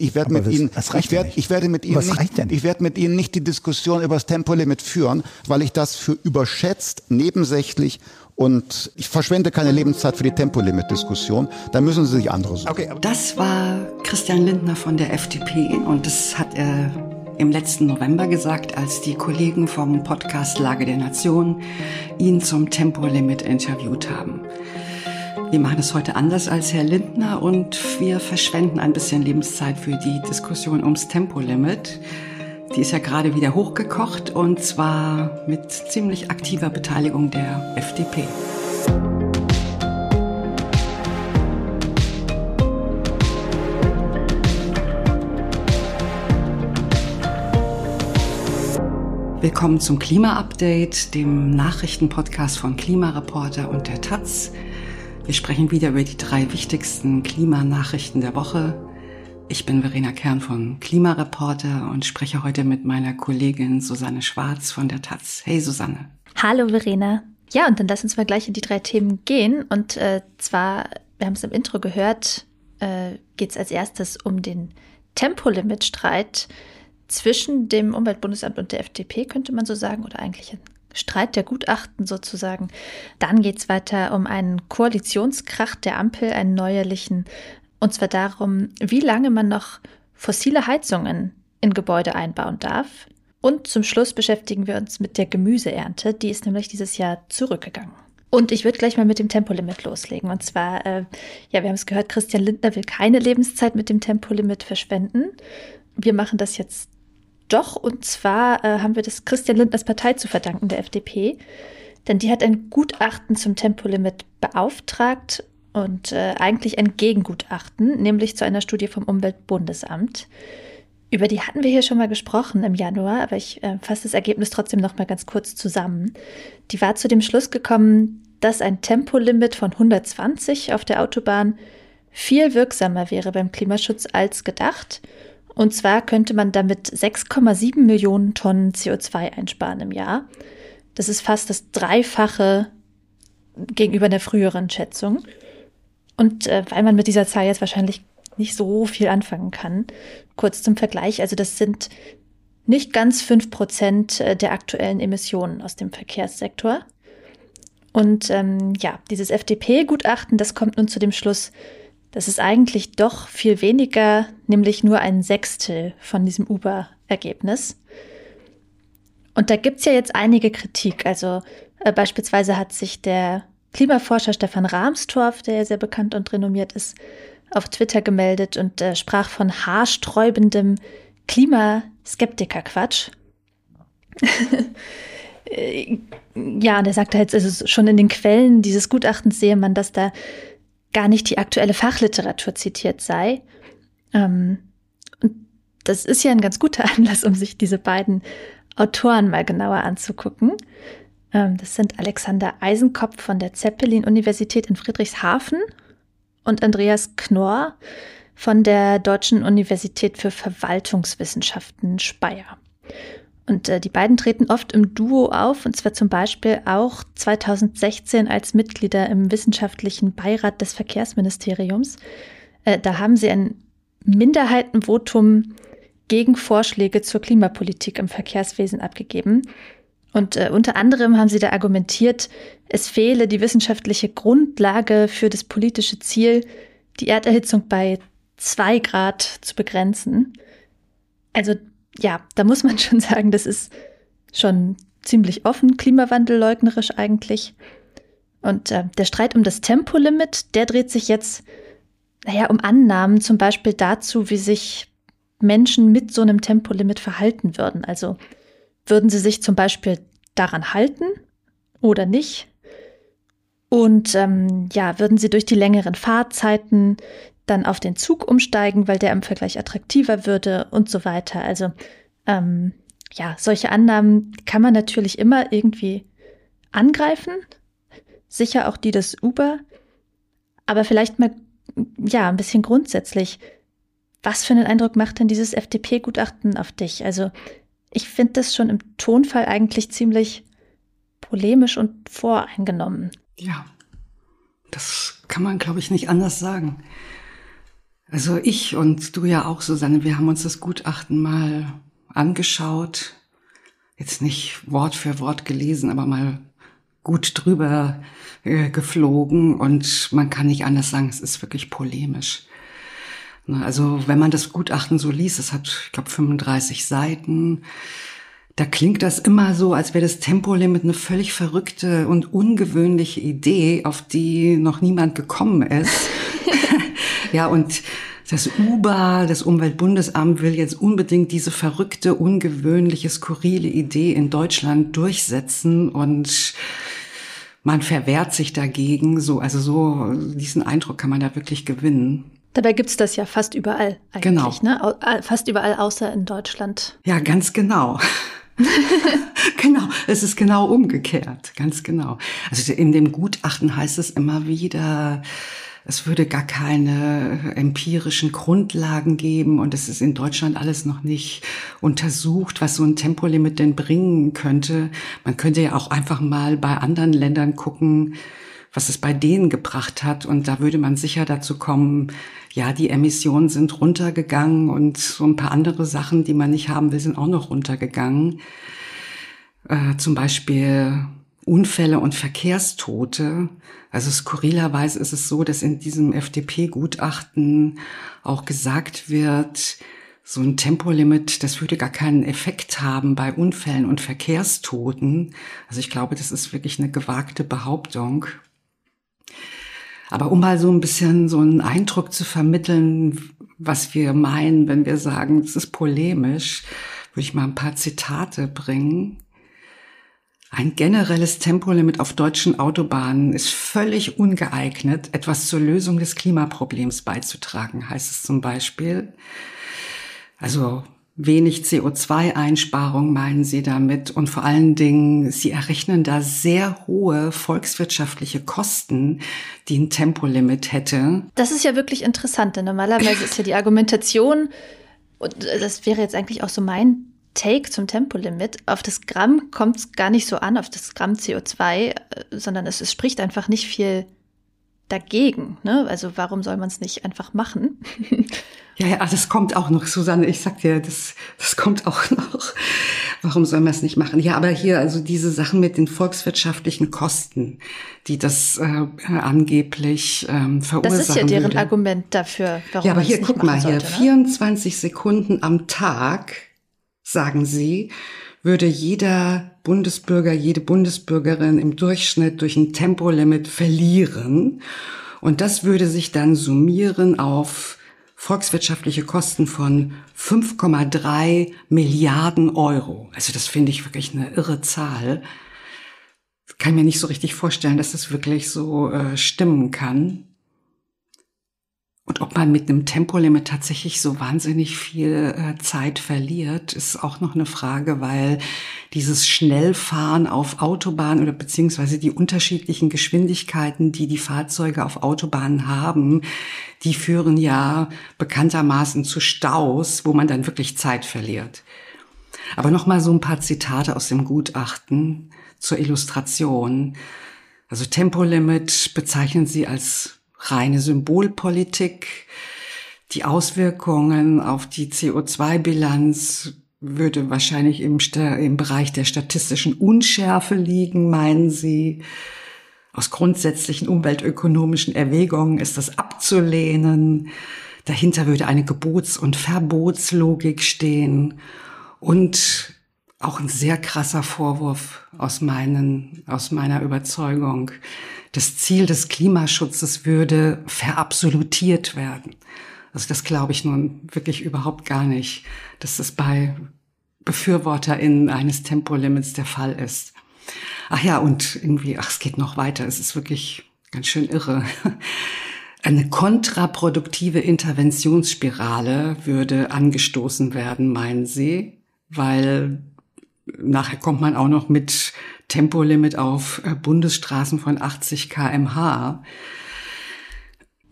Ich werde mit das, Ihnen, das ich, werd, ich werde mit Ihnen, Was nicht, ich werde mit Ihnen nicht die Diskussion über das Tempolimit führen, weil ich das für überschätzt, nebensächlich und ich verschwende keine Lebenszeit für die Tempolimit-Diskussion. Da müssen Sie sich andere suchen. Okay. Das war Christian Lindner von der FDP und das hat er im letzten November gesagt, als die Kollegen vom Podcast Lage der Nation ihn zum Tempolimit interviewt haben. Wir machen es heute anders als Herr Lindner und wir verschwenden ein bisschen Lebenszeit für die Diskussion ums Tempolimit. Die ist ja gerade wieder hochgekocht und zwar mit ziemlich aktiver Beteiligung der FDP. Willkommen zum Klima-Update, dem Nachrichtenpodcast von Klimareporter und der Taz. Wir sprechen wieder über die drei wichtigsten Klimanachrichten der Woche. Ich bin Verena Kern von Klimareporter und spreche heute mit meiner Kollegin Susanne Schwarz von der Taz. Hey Susanne. Hallo Verena. Ja, und dann lass uns mal gleich in die drei Themen gehen. Und äh, zwar, wir haben es im Intro gehört, äh, geht es als erstes um den Tempolimit-Streit zwischen dem Umweltbundesamt und der FDP, könnte man so sagen, oder eigentlich ein Streit der Gutachten sozusagen. Dann geht es weiter um einen Koalitionskrach der Ampel, einen neuerlichen, und zwar darum, wie lange man noch fossile Heizungen in Gebäude einbauen darf. Und zum Schluss beschäftigen wir uns mit der Gemüseernte, die ist nämlich dieses Jahr zurückgegangen. Und ich würde gleich mal mit dem Tempolimit loslegen. Und zwar, äh, ja, wir haben es gehört, Christian Lindner will keine Lebenszeit mit dem Tempolimit verschwenden. Wir machen das jetzt doch, und zwar äh, haben wir das Christian Lindners Partei zu verdanken, der FDP. Denn die hat ein Gutachten zum Tempolimit beauftragt und äh, eigentlich ein Gegengutachten, nämlich zu einer Studie vom Umweltbundesamt. Über die hatten wir hier schon mal gesprochen im Januar, aber ich äh, fasse das Ergebnis trotzdem noch mal ganz kurz zusammen. Die war zu dem Schluss gekommen, dass ein Tempolimit von 120 auf der Autobahn viel wirksamer wäre beim Klimaschutz als gedacht und zwar könnte man damit 6,7 Millionen Tonnen CO2 einsparen im Jahr. Das ist fast das Dreifache gegenüber der früheren Schätzung. Und äh, weil man mit dieser Zahl jetzt wahrscheinlich nicht so viel anfangen kann, kurz zum Vergleich, also das sind nicht ganz fünf Prozent äh, der aktuellen Emissionen aus dem Verkehrssektor. Und ähm, ja, dieses FDP-Gutachten, das kommt nun zu dem Schluss, das ist eigentlich doch viel weniger, nämlich nur ein Sechstel von diesem Uber-Ergebnis. Und da gibt's ja jetzt einige Kritik. Also äh, beispielsweise hat sich der Klimaforscher Stefan Rahmstorff, der ja sehr bekannt und renommiert ist, auf Twitter gemeldet und äh, sprach von haarsträubendem Klimaskeptiker-Quatsch. Äh, ja, und er sagte halt, also schon in den Quellen dieses Gutachtens sehe man, dass da gar nicht die aktuelle Fachliteratur zitiert sei. Ähm, und das ist ja ein ganz guter Anlass, um sich diese beiden Autoren mal genauer anzugucken. Ähm, das sind Alexander Eisenkopf von der Zeppelin-Universität in Friedrichshafen und Andreas Knorr von der Deutschen Universität für Verwaltungswissenschaften Speyer. Und äh, die beiden treten oft im Duo auf, und zwar zum Beispiel auch 2016 als Mitglieder im wissenschaftlichen Beirat des Verkehrsministeriums. Äh, da haben sie ein Minderheitenvotum gegen Vorschläge zur Klimapolitik im Verkehrswesen abgegeben. Und äh, unter anderem haben sie da argumentiert, es fehle die wissenschaftliche Grundlage für das politische Ziel, die Erderhitzung bei zwei Grad zu begrenzen. Also ja, da muss man schon sagen, das ist schon ziemlich offen, klimawandelleugnerisch eigentlich. Und äh, der Streit um das Tempolimit, der dreht sich jetzt, naja, um Annahmen, zum Beispiel dazu, wie sich Menschen mit so einem Tempolimit verhalten würden. Also würden sie sich zum Beispiel daran halten oder nicht? Und ähm, ja, würden sie durch die längeren Fahrzeiten dann auf den Zug umsteigen, weil der im Vergleich attraktiver würde und so weiter. Also ähm, ja, solche Annahmen kann man natürlich immer irgendwie angreifen. Sicher auch die des Uber. Aber vielleicht mal, ja, ein bisschen grundsätzlich. Was für einen Eindruck macht denn dieses FDP-Gutachten auf dich? Also, ich finde das schon im Tonfall eigentlich ziemlich polemisch und voreingenommen. Ja, das kann man, glaube ich, nicht anders sagen. Also ich und du ja auch, Susanne, wir haben uns das Gutachten mal angeschaut. Jetzt nicht Wort für Wort gelesen, aber mal gut drüber äh, geflogen und man kann nicht anders sagen, es ist wirklich polemisch. Also wenn man das Gutachten so liest, es hat, ich glaube, 35 Seiten, da klingt das immer so, als wäre das Tempolimit eine völlig verrückte und ungewöhnliche Idee, auf die noch niemand gekommen ist. ja, und das UBA, das Umweltbundesamt, will jetzt unbedingt diese verrückte, ungewöhnliche, skurrile Idee in Deutschland durchsetzen und man verwehrt sich dagegen. So, also so diesen Eindruck kann man da wirklich gewinnen. Dabei gibt's das ja fast überall eigentlich, genau. ne? Fast überall außer in Deutschland. Ja, ganz genau. genau, es ist genau umgekehrt, ganz genau. Also in dem Gutachten heißt es immer wieder, es würde gar keine empirischen Grundlagen geben und es ist in Deutschland alles noch nicht untersucht, was so ein Tempolimit denn bringen könnte. Man könnte ja auch einfach mal bei anderen Ländern gucken, was es bei denen gebracht hat. Und da würde man sicher dazu kommen, ja, die Emissionen sind runtergegangen und so ein paar andere Sachen, die man nicht haben will, sind auch noch runtergegangen. Äh, zum Beispiel Unfälle und Verkehrstote. Also skurrilerweise ist es so, dass in diesem FDP-Gutachten auch gesagt wird, so ein Tempolimit, das würde gar keinen Effekt haben bei Unfällen und Verkehrstoten. Also ich glaube, das ist wirklich eine gewagte Behauptung. Aber um mal so ein bisschen so einen Eindruck zu vermitteln, was wir meinen, wenn wir sagen, es ist polemisch, würde ich mal ein paar Zitate bringen. Ein generelles Tempolimit auf deutschen Autobahnen ist völlig ungeeignet, etwas zur Lösung des Klimaproblems beizutragen, heißt es zum Beispiel. Also wenig CO2-Einsparung meinen Sie damit und vor allen Dingen, Sie errechnen da sehr hohe volkswirtschaftliche Kosten, die ein Tempolimit hätte. Das ist ja wirklich interessant, denn normalerweise ist ja die Argumentation, und das wäre jetzt eigentlich auch so mein Take zum Tempolimit, auf das Gramm kommt es gar nicht so an, auf das Gramm CO2, äh, sondern es, es spricht einfach nicht viel dagegen. Ne? Also warum soll man es nicht einfach machen? ja, ja, das kommt auch noch, Susanne, ich sag dir, das, das kommt auch noch. Warum soll man es nicht machen? Ja, aber hier, also diese Sachen mit den volkswirtschaftlichen Kosten, die das äh, angeblich ähm, verursachen Das ist ja deren würde. Argument dafür, warum Ja, aber hier, guck mal sollte, hier, ne? 24 Sekunden am Tag, sagen sie, würde jeder Bundesbürger, jede Bundesbürgerin im Durchschnitt durch ein Tempolimit verlieren. Und das würde sich dann summieren auf volkswirtschaftliche Kosten von 5,3 Milliarden Euro. Also das finde ich wirklich eine irre Zahl. Kann mir nicht so richtig vorstellen, dass das wirklich so äh, stimmen kann. Und ob man mit einem Tempolimit tatsächlich so wahnsinnig viel äh, Zeit verliert, ist auch noch eine Frage, weil dieses Schnellfahren auf Autobahnen oder beziehungsweise die unterschiedlichen Geschwindigkeiten, die die Fahrzeuge auf Autobahnen haben, die führen ja bekanntermaßen zu Staus, wo man dann wirklich Zeit verliert. Aber noch mal so ein paar Zitate aus dem Gutachten zur Illustration. Also Tempolimit bezeichnen sie als reine Symbolpolitik. Die Auswirkungen auf die CO2-Bilanz würde wahrscheinlich im, im Bereich der statistischen Unschärfe liegen, meinen Sie. Aus grundsätzlichen umweltökonomischen Erwägungen ist das abzulehnen. Dahinter würde eine Gebots- und Verbotslogik stehen. Und auch ein sehr krasser Vorwurf aus, meinen, aus meiner Überzeugung das Ziel des Klimaschutzes würde verabsolutiert werden. Also das glaube ich nun wirklich überhaupt gar nicht, dass das bei BefürworterInnen eines Tempolimits der Fall ist. Ach ja, und irgendwie, ach, es geht noch weiter. Es ist wirklich ganz schön irre. Eine kontraproduktive Interventionsspirale würde angestoßen werden, meinen Sie, weil nachher kommt man auch noch mit Tempolimit auf äh, Bundesstraßen von 80 kmh.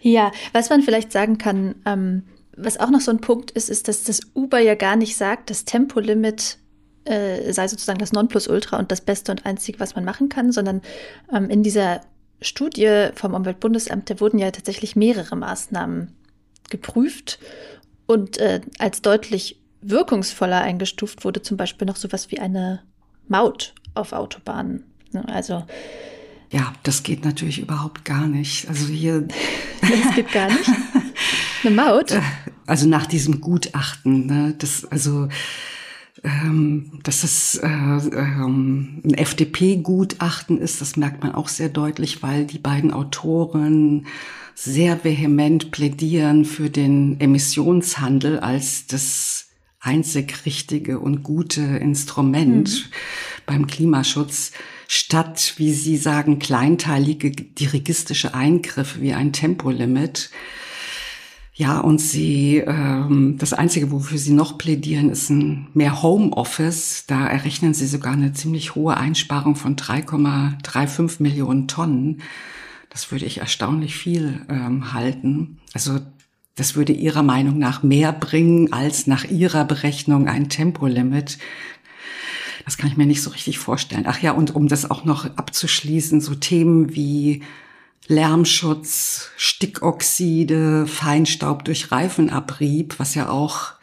Ja, was man vielleicht sagen kann, ähm, was auch noch so ein Punkt ist, ist, dass das Uber ja gar nicht sagt, das Tempolimit äh, sei sozusagen das Nonplusultra und das Beste und Einzige, was man machen kann, sondern ähm, in dieser Studie vom Umweltbundesamt, da wurden ja tatsächlich mehrere Maßnahmen geprüft und äh, als deutlich wirkungsvoller eingestuft wurde zum Beispiel noch sowas wie eine Maut auf Autobahnen. Ne, also ja, das geht natürlich überhaupt gar nicht. Also hier. Das geht gar nicht. Eine Maut? Äh, also nach diesem Gutachten, ne, das, also, ähm, dass es äh, ähm, ein FDP-Gutachten ist, das merkt man auch sehr deutlich, weil die beiden Autoren sehr vehement plädieren für den Emissionshandel als das einzig richtige und gute Instrument mhm. beim Klimaschutz statt, wie Sie sagen, kleinteilige dirigistische Eingriffe wie ein Tempolimit. Ja, und sie, ähm, das Einzige, wofür sie noch plädieren, ist ein mehr Homeoffice. Da errechnen sie sogar eine ziemlich hohe Einsparung von 3,35 Millionen Tonnen. Das würde ich erstaunlich viel ähm, halten. Also das würde ihrer Meinung nach mehr bringen als nach ihrer Berechnung ein Tempolimit. Das kann ich mir nicht so richtig vorstellen. Ach ja, und um das auch noch abzuschließen, so Themen wie Lärmschutz, Stickoxide, Feinstaub durch Reifenabrieb, was ja auch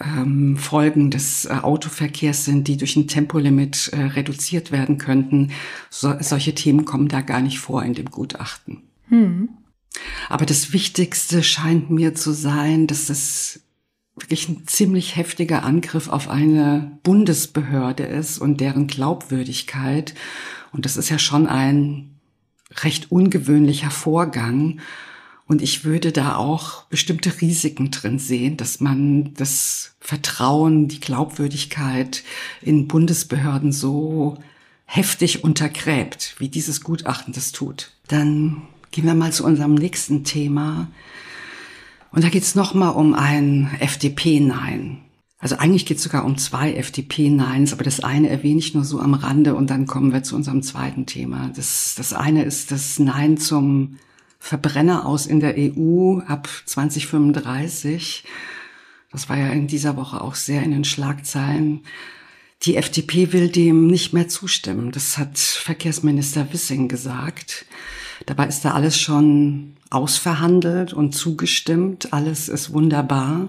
ähm, Folgen des äh, Autoverkehrs sind, die durch ein Tempolimit äh, reduziert werden könnten. So, solche Themen kommen da gar nicht vor in dem Gutachten. Hm. Aber das Wichtigste scheint mir zu sein, dass es wirklich ein ziemlich heftiger Angriff auf eine Bundesbehörde ist und deren Glaubwürdigkeit. Und das ist ja schon ein recht ungewöhnlicher Vorgang. Und ich würde da auch bestimmte Risiken drin sehen, dass man das Vertrauen, die Glaubwürdigkeit in Bundesbehörden so heftig untergräbt, wie dieses Gutachten das tut. Dann gehen wir mal zu unserem nächsten Thema, und da geht es nochmal um ein FDP-Nein. Also eigentlich geht es sogar um zwei FDP-Neins, aber das eine erwähne ich nur so am Rande und dann kommen wir zu unserem zweiten Thema. Das, das eine ist das Nein zum Verbrenner aus in der EU ab 2035. Das war ja in dieser Woche auch sehr in den Schlagzeilen. Die FDP will dem nicht mehr zustimmen. Das hat Verkehrsminister Wissing gesagt. Dabei ist da alles schon ausverhandelt und zugestimmt. Alles ist wunderbar.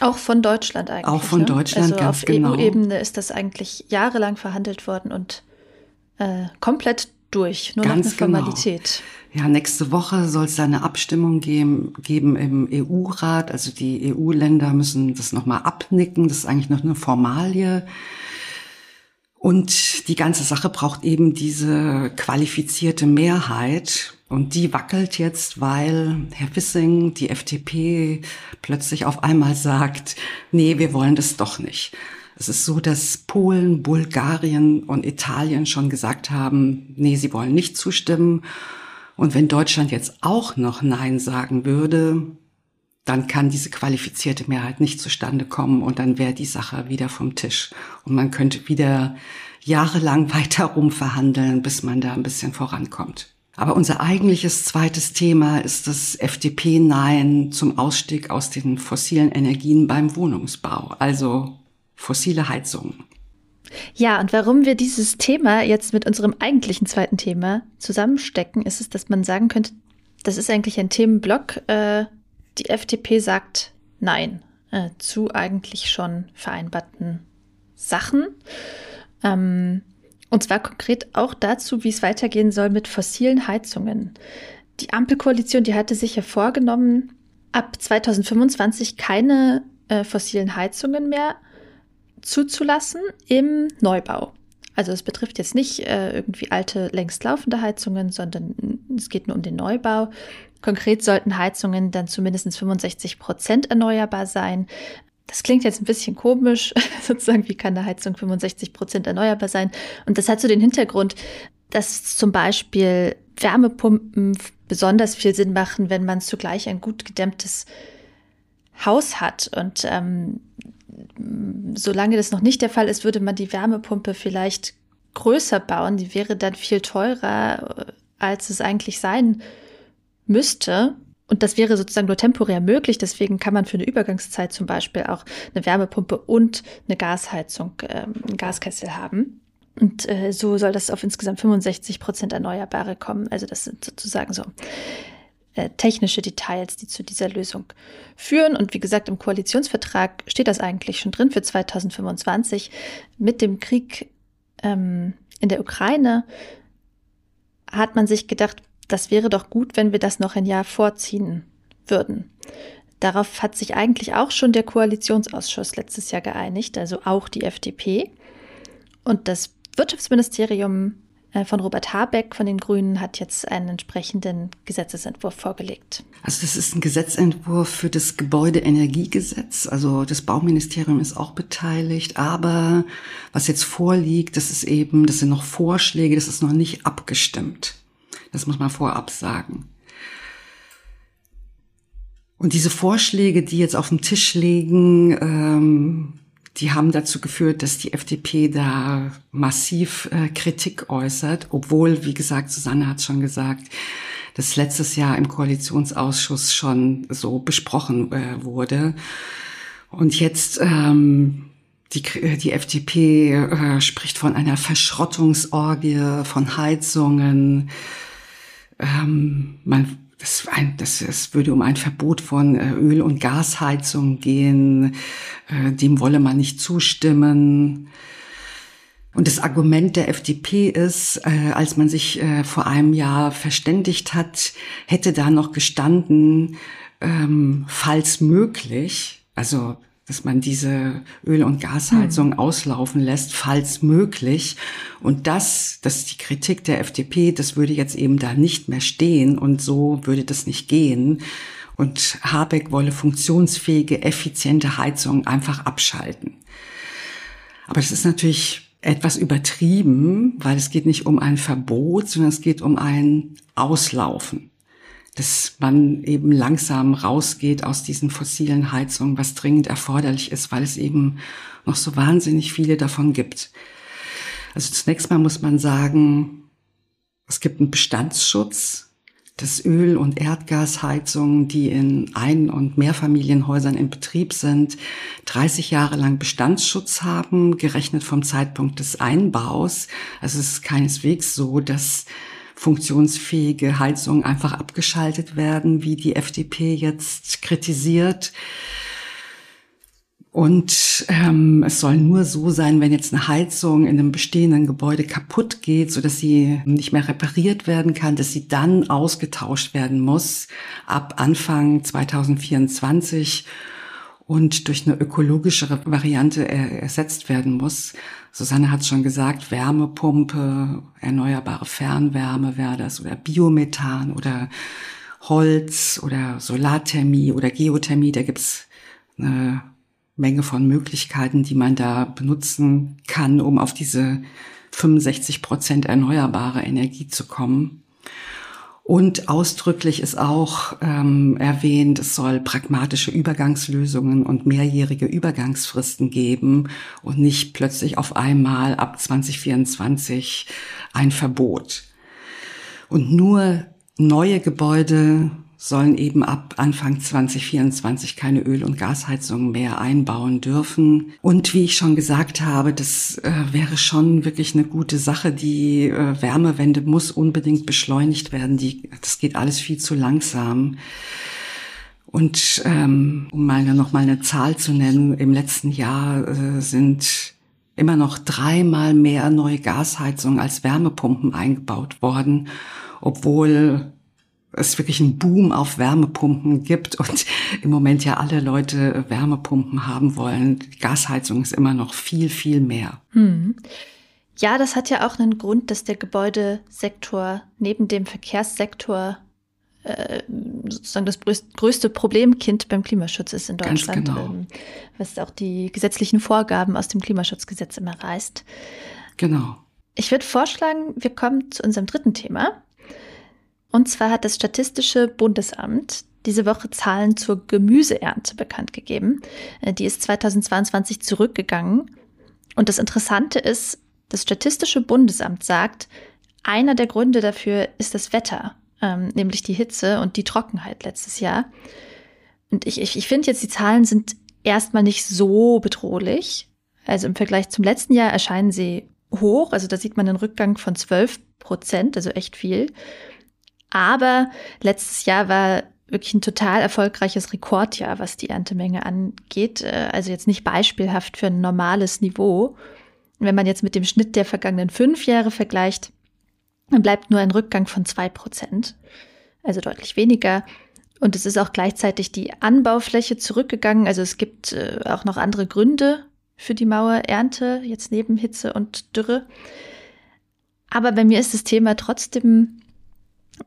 Auch von Deutschland eigentlich. Auch von ne? Deutschland, also ganz auf genau. Auf EU-Ebene ist das eigentlich jahrelang verhandelt worden und äh, komplett durch, nur ganz noch eine genau. Formalität. Genau. Ja, nächste Woche soll es da eine Abstimmung geben, geben im EU-Rat. Also die EU-Länder müssen das nochmal abnicken. Das ist eigentlich noch eine Formalie. Und die ganze Sache braucht eben diese qualifizierte Mehrheit. Und die wackelt jetzt, weil Herr Wissing, die FDP, plötzlich auf einmal sagt, nee, wir wollen das doch nicht. Es ist so, dass Polen, Bulgarien und Italien schon gesagt haben, nee, sie wollen nicht zustimmen. Und wenn Deutschland jetzt auch noch Nein sagen würde, dann kann diese qualifizierte Mehrheit nicht zustande kommen und dann wäre die Sache wieder vom Tisch. Und man könnte wieder jahrelang weiter rumverhandeln, bis man da ein bisschen vorankommt. Aber unser eigentliches zweites Thema ist das FDP-Nein zum Ausstieg aus den fossilen Energien beim Wohnungsbau, also fossile Heizungen. Ja, und warum wir dieses Thema jetzt mit unserem eigentlichen zweiten Thema zusammenstecken, ist es, dass man sagen könnte, das ist eigentlich ein Themenblock. Äh, die FDP sagt Nein äh, zu eigentlich schon vereinbarten Sachen. Ähm, und zwar konkret auch dazu, wie es weitergehen soll mit fossilen Heizungen. Die Ampelkoalition, die hatte sich ja vorgenommen, ab 2025 keine äh, fossilen Heizungen mehr zuzulassen im Neubau. Also es betrifft jetzt nicht äh, irgendwie alte, längst laufende Heizungen, sondern es geht nur um den Neubau. Konkret sollten Heizungen dann zumindest 65 Prozent erneuerbar sein. Das klingt jetzt ein bisschen komisch, sozusagen, wie kann eine Heizung 65 Prozent erneuerbar sein? Und das hat so den Hintergrund, dass zum Beispiel Wärmepumpen besonders viel Sinn machen, wenn man zugleich ein gut gedämmtes Haus hat. Und ähm, solange das noch nicht der Fall ist, würde man die Wärmepumpe vielleicht größer bauen. Die wäre dann viel teurer, äh, als es eigentlich sein müsste. Und das wäre sozusagen nur temporär möglich. Deswegen kann man für eine Übergangszeit zum Beispiel auch eine Wärmepumpe und eine Gasheizung, äh, einen Gaskessel haben. Und äh, so soll das auf insgesamt 65 Prozent Erneuerbare kommen. Also das sind sozusagen so äh, technische Details, die zu dieser Lösung führen. Und wie gesagt, im Koalitionsvertrag steht das eigentlich schon drin für 2025. Mit dem Krieg ähm, in der Ukraine hat man sich gedacht, das wäre doch gut, wenn wir das noch ein Jahr vorziehen würden. Darauf hat sich eigentlich auch schon der Koalitionsausschuss letztes Jahr geeinigt, also auch die FDP. Und das Wirtschaftsministerium äh, von Robert Habeck von den Grünen hat jetzt einen entsprechenden Gesetzesentwurf vorgelegt. Also das ist ein Gesetzentwurf für das Gebäudeenergiegesetz. Also das Bauministerium ist auch beteiligt. Aber was jetzt vorliegt, das ist eben, das sind noch Vorschläge, das ist noch nicht abgestimmt. Das muss man vorab sagen. Und diese Vorschläge, die jetzt auf dem Tisch liegen, ähm, die haben dazu geführt, dass die FDP da massiv äh, Kritik äußert, obwohl, wie gesagt, Susanne hat schon gesagt, das letztes Jahr im Koalitionsausschuss schon so besprochen äh, wurde. Und jetzt ähm, die, die FDP äh, spricht von einer Verschrottungsorgie, von Heizungen. Ähm, man das, ein, das, es würde um ein Verbot von äh, Öl- und Gasheizung gehen. Äh, dem wolle man nicht zustimmen. Und das Argument der FDP ist, äh, als man sich äh, vor einem Jahr verständigt hat, hätte da noch gestanden, ähm, falls möglich, also dass man diese Öl- und Gasheizung mhm. auslaufen lässt, falls möglich. Und das, das ist die Kritik der FDP, das würde jetzt eben da nicht mehr stehen und so würde das nicht gehen. Und Habeck wolle funktionsfähige, effiziente Heizung einfach abschalten. Aber das ist natürlich etwas übertrieben, weil es geht nicht um ein Verbot, sondern es geht um ein Auslaufen dass man eben langsam rausgeht aus diesen fossilen Heizungen, was dringend erforderlich ist, weil es eben noch so wahnsinnig viele davon gibt. Also zunächst mal muss man sagen, es gibt einen Bestandsschutz, dass Öl- und Erdgasheizungen, die in Ein- und Mehrfamilienhäusern in Betrieb sind, 30 Jahre lang Bestandsschutz haben, gerechnet vom Zeitpunkt des Einbaus. Also es ist keineswegs so, dass funktionsfähige Heizungen einfach abgeschaltet werden, wie die FDP jetzt kritisiert. Und ähm, es soll nur so sein, wenn jetzt eine Heizung in einem bestehenden Gebäude kaputt geht, so dass sie nicht mehr repariert werden kann, dass sie dann ausgetauscht werden muss ab Anfang 2024 und durch eine ökologischere Variante ersetzt werden muss. Susanne hat schon gesagt, Wärmepumpe, erneuerbare Fernwärme wäre das oder Biomethan oder Holz oder Solarthermie oder Geothermie. Da gibt's eine Menge von Möglichkeiten, die man da benutzen kann, um auf diese 65 Prozent erneuerbare Energie zu kommen. Und ausdrücklich ist auch ähm, erwähnt, es soll pragmatische Übergangslösungen und mehrjährige Übergangsfristen geben und nicht plötzlich auf einmal ab 2024 ein Verbot. Und nur neue Gebäude sollen eben ab Anfang 2024 keine Öl- und Gasheizungen mehr einbauen dürfen. Und wie ich schon gesagt habe, das äh, wäre schon wirklich eine gute Sache. Die äh, Wärmewende muss unbedingt beschleunigt werden. Die, das geht alles viel zu langsam. Und ähm, um mal noch mal eine Zahl zu nennen, im letzten Jahr äh, sind immer noch dreimal mehr neue Gasheizungen als Wärmepumpen eingebaut worden, obwohl es wirklich einen Boom auf Wärmepumpen gibt und im Moment ja alle Leute Wärmepumpen haben wollen. Die Gasheizung ist immer noch viel, viel mehr. Hm. Ja, das hat ja auch einen Grund, dass der Gebäudesektor neben dem Verkehrssektor äh, sozusagen das größte Problemkind beim Klimaschutz ist in Deutschland, Ganz genau. ähm, was auch die gesetzlichen Vorgaben aus dem Klimaschutzgesetz immer reißt. Genau. Ich würde vorschlagen, wir kommen zu unserem dritten Thema. Und zwar hat das Statistische Bundesamt diese Woche Zahlen zur Gemüseernte bekannt gegeben. Äh, die ist 2022 zurückgegangen. Und das Interessante ist, das Statistische Bundesamt sagt, einer der Gründe dafür ist das Wetter, ähm, nämlich die Hitze und die Trockenheit letztes Jahr. Und ich, ich, ich finde jetzt, die Zahlen sind erstmal nicht so bedrohlich. Also im Vergleich zum letzten Jahr erscheinen sie hoch. Also da sieht man einen Rückgang von 12 Prozent, also echt viel. Aber letztes Jahr war wirklich ein total erfolgreiches Rekordjahr, was die Erntemenge angeht. Äh, also jetzt nicht beispielhaft für ein normales Niveau. Wenn man jetzt mit dem Schnitt der vergangenen fünf Jahre vergleicht, dann bleibt nur ein Rückgang von zwei Prozent. Also deutlich weniger. Und es ist auch gleichzeitig die Anbaufläche zurückgegangen. Also es gibt äh, auch noch andere Gründe für die Mauerernte, jetzt neben Hitze und Dürre. Aber bei mir ist das Thema trotzdem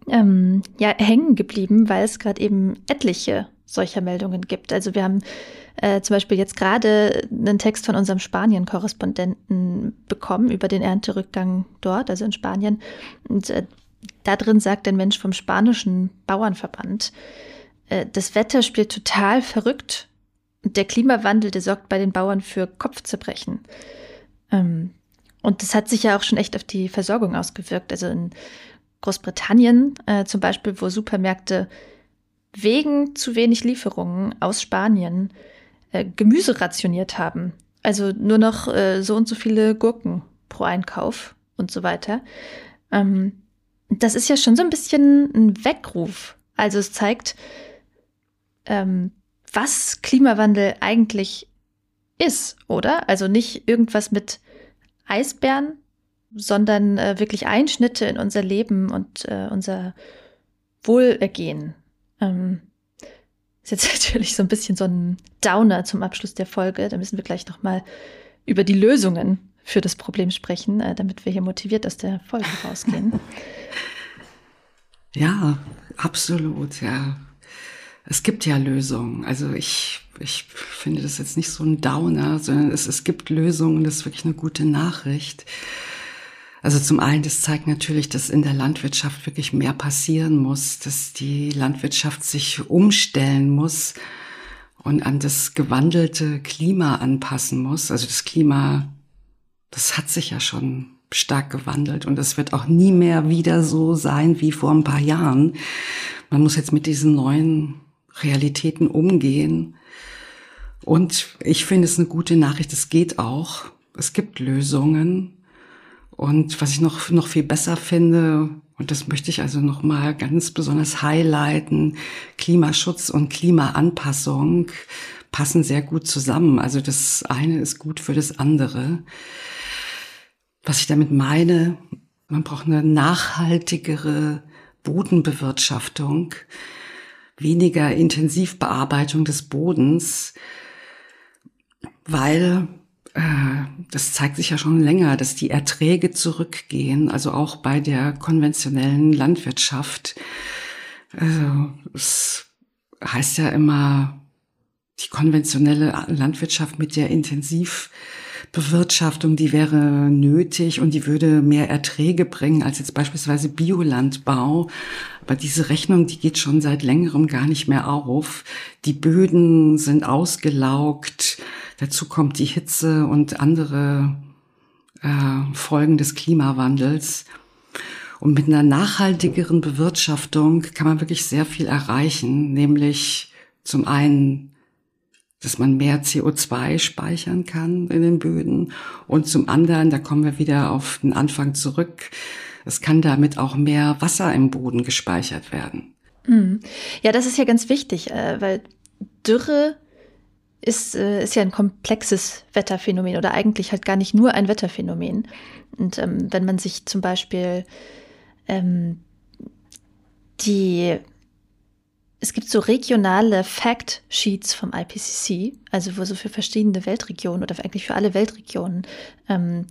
ähm, ja hängen geblieben, weil es gerade eben etliche solcher Meldungen gibt. Also wir haben äh, zum Beispiel jetzt gerade einen Text von unserem Spanien-Korrespondenten bekommen über den Ernterückgang dort, also in Spanien. Und äh, da drin sagt ein Mensch vom spanischen Bauernverband, äh, das Wetter spielt total verrückt und der Klimawandel, der sorgt bei den Bauern für Kopfzerbrechen. Ähm, und das hat sich ja auch schon echt auf die Versorgung ausgewirkt. Also in Großbritannien äh, zum Beispiel, wo Supermärkte wegen zu wenig Lieferungen aus Spanien äh, Gemüse rationiert haben. Also nur noch äh, so und so viele Gurken pro Einkauf und so weiter. Ähm, das ist ja schon so ein bisschen ein Weckruf. Also es zeigt, ähm, was Klimawandel eigentlich ist, oder? Also nicht irgendwas mit Eisbären, sondern äh, wirklich Einschnitte in unser Leben und äh, unser Wohlergehen. Ähm, ist jetzt natürlich so ein bisschen so ein Downer zum Abschluss der Folge. Da müssen wir gleich nochmal über die Lösungen für das Problem sprechen, äh, damit wir hier motiviert aus der Folge rausgehen. Ja, absolut, ja. Es gibt ja Lösungen. Also ich, ich finde das jetzt nicht so ein Downer, sondern es, es gibt Lösungen, das ist wirklich eine gute Nachricht. Also zum einen, das zeigt natürlich, dass in der Landwirtschaft wirklich mehr passieren muss, dass die Landwirtschaft sich umstellen muss und an das gewandelte Klima anpassen muss. Also das Klima, das hat sich ja schon stark gewandelt und es wird auch nie mehr wieder so sein wie vor ein paar Jahren. Man muss jetzt mit diesen neuen Realitäten umgehen. Und ich finde es eine gute Nachricht, es geht auch. Es gibt Lösungen. Und was ich noch, noch viel besser finde, und das möchte ich also nochmal ganz besonders highlighten, Klimaschutz und Klimaanpassung passen sehr gut zusammen. Also das eine ist gut für das andere. Was ich damit meine, man braucht eine nachhaltigere Bodenbewirtschaftung, weniger Intensivbearbeitung des Bodens, weil das zeigt sich ja schon länger, dass die Erträge zurückgehen, also auch bei der konventionellen Landwirtschaft. Also es heißt ja immer, die konventionelle Landwirtschaft mit der intensiv Bewirtschaftung, die wäre nötig und die würde mehr Erträge bringen als jetzt beispielsweise Biolandbau. Aber diese Rechnung, die geht schon seit längerem gar nicht mehr auf. Die Böden sind ausgelaugt. Dazu kommt die Hitze und andere äh, Folgen des Klimawandels. Und mit einer nachhaltigeren Bewirtschaftung kann man wirklich sehr viel erreichen, nämlich zum einen dass man mehr CO2 speichern kann in den Böden. Und zum anderen, da kommen wir wieder auf den Anfang zurück, es kann damit auch mehr Wasser im Boden gespeichert werden. Mhm. Ja, das ist ja ganz wichtig, äh, weil Dürre ist, äh, ist ja ein komplexes Wetterphänomen oder eigentlich halt gar nicht nur ein Wetterphänomen. Und ähm, wenn man sich zum Beispiel ähm, die es gibt so regionale Fact-Sheets vom IPCC, also wo so für verschiedene Weltregionen oder eigentlich für alle Weltregionen ähm,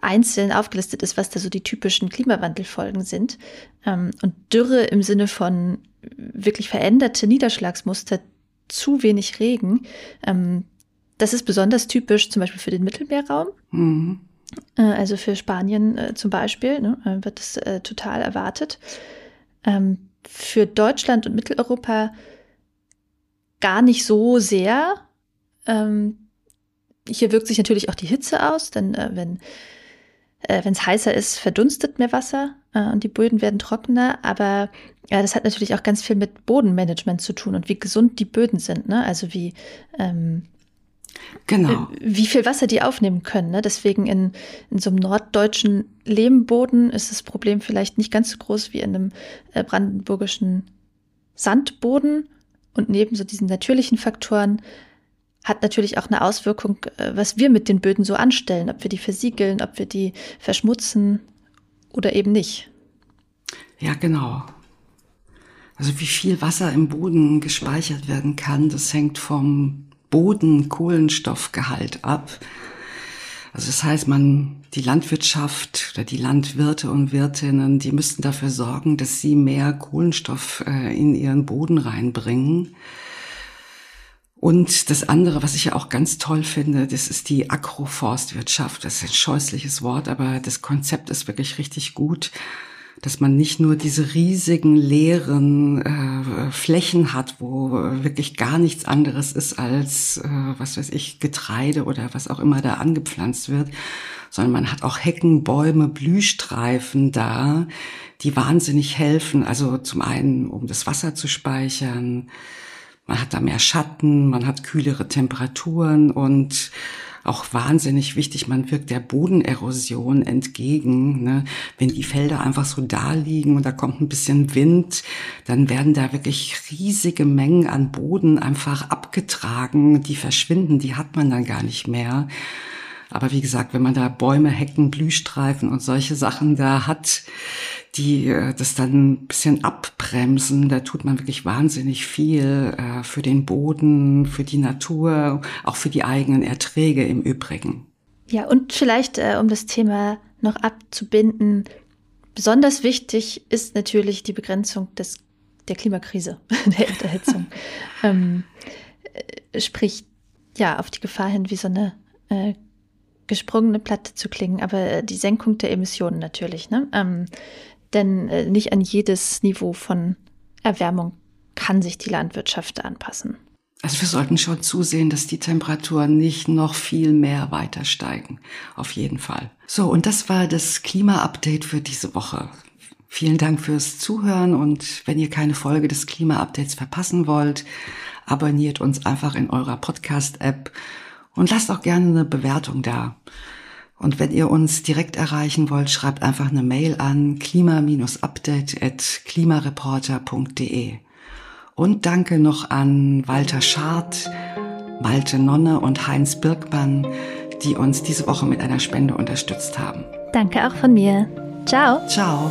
einzeln aufgelistet ist, was da so die typischen Klimawandelfolgen sind. Ähm, und Dürre im Sinne von wirklich veränderte Niederschlagsmuster, zu wenig Regen, ähm, das ist besonders typisch zum Beispiel für den Mittelmeerraum. Mhm. Äh, also für Spanien äh, zum Beispiel ne, äh, wird das äh, total erwartet. Ähm, für Deutschland und Mitteleuropa gar nicht so sehr. Ähm, hier wirkt sich natürlich auch die Hitze aus, denn äh, wenn äh, es heißer ist, verdunstet mehr Wasser äh, und die Böden werden trockener. Aber ja, das hat natürlich auch ganz viel mit Bodenmanagement zu tun und wie gesund die Böden sind. Ne? Also wie ähm, genau. wie viel Wasser die aufnehmen können. Ne? Deswegen in, in so einem norddeutschen Lehmboden ist das Problem vielleicht nicht ganz so groß wie in einem äh, brandenburgischen Sandboden. Und neben so diesen natürlichen Faktoren hat natürlich auch eine Auswirkung, äh, was wir mit den Böden so anstellen, ob wir die versiegeln, ob wir die verschmutzen oder eben nicht. Ja, genau. Also wie viel Wasser im Boden gespeichert werden kann, das hängt vom Bodenkohlenstoffgehalt ab. Also das heißt, man, die Landwirtschaft oder die Landwirte und Wirtinnen, die müssten dafür sorgen, dass sie mehr Kohlenstoff äh, in ihren Boden reinbringen. Und das andere, was ich ja auch ganz toll finde, das ist die Agroforstwirtschaft. Das ist ein scheußliches Wort, aber das Konzept ist wirklich richtig gut dass man nicht nur diese riesigen leeren äh, Flächen hat, wo wirklich gar nichts anderes ist als, äh, was weiß ich, Getreide oder was auch immer da angepflanzt wird, sondern man hat auch Hecken, Bäume, Blühstreifen da, die wahnsinnig helfen. Also zum einen, um das Wasser zu speichern, man hat da mehr Schatten, man hat kühlere Temperaturen und auch wahnsinnig wichtig. Man wirkt der Bodenerosion entgegen. Ne? Wenn die Felder einfach so da liegen und da kommt ein bisschen Wind, dann werden da wirklich riesige Mengen an Boden einfach abgetragen. Die verschwinden, die hat man dann gar nicht mehr. Aber wie gesagt, wenn man da Bäume, Hecken, Blühstreifen und solche Sachen da hat, die äh, das dann ein bisschen abbremsen, da tut man wirklich wahnsinnig viel äh, für den Boden, für die Natur, auch für die eigenen Erträge im Übrigen. Ja, und vielleicht, äh, um das Thema noch abzubinden, besonders wichtig ist natürlich die Begrenzung des, der Klimakrise, der Erderhitzung. ähm, sprich, ja, auf die Gefahr hin, wie so eine äh, gesprungene Platte zu klingen, aber äh, die Senkung der Emissionen natürlich. Ne? Ähm, denn äh, nicht an jedes Niveau von Erwärmung kann sich die Landwirtschaft anpassen. Also wir sollten schon zusehen, dass die Temperaturen nicht noch viel mehr weiter steigen. Auf jeden Fall. So, und das war das Klima-Update für diese Woche. Vielen Dank fürs Zuhören und wenn ihr keine Folge des Klima-Updates verpassen wollt, abonniert uns einfach in eurer Podcast-App und lasst auch gerne eine Bewertung da. Und wenn ihr uns direkt erreichen wollt, schreibt einfach eine Mail an klima-update.klimareporter.de. Und danke noch an Walter Schart, Malte Nonne und Heinz Birkmann, die uns diese Woche mit einer Spende unterstützt haben. Danke auch von mir. Ciao. Ciao.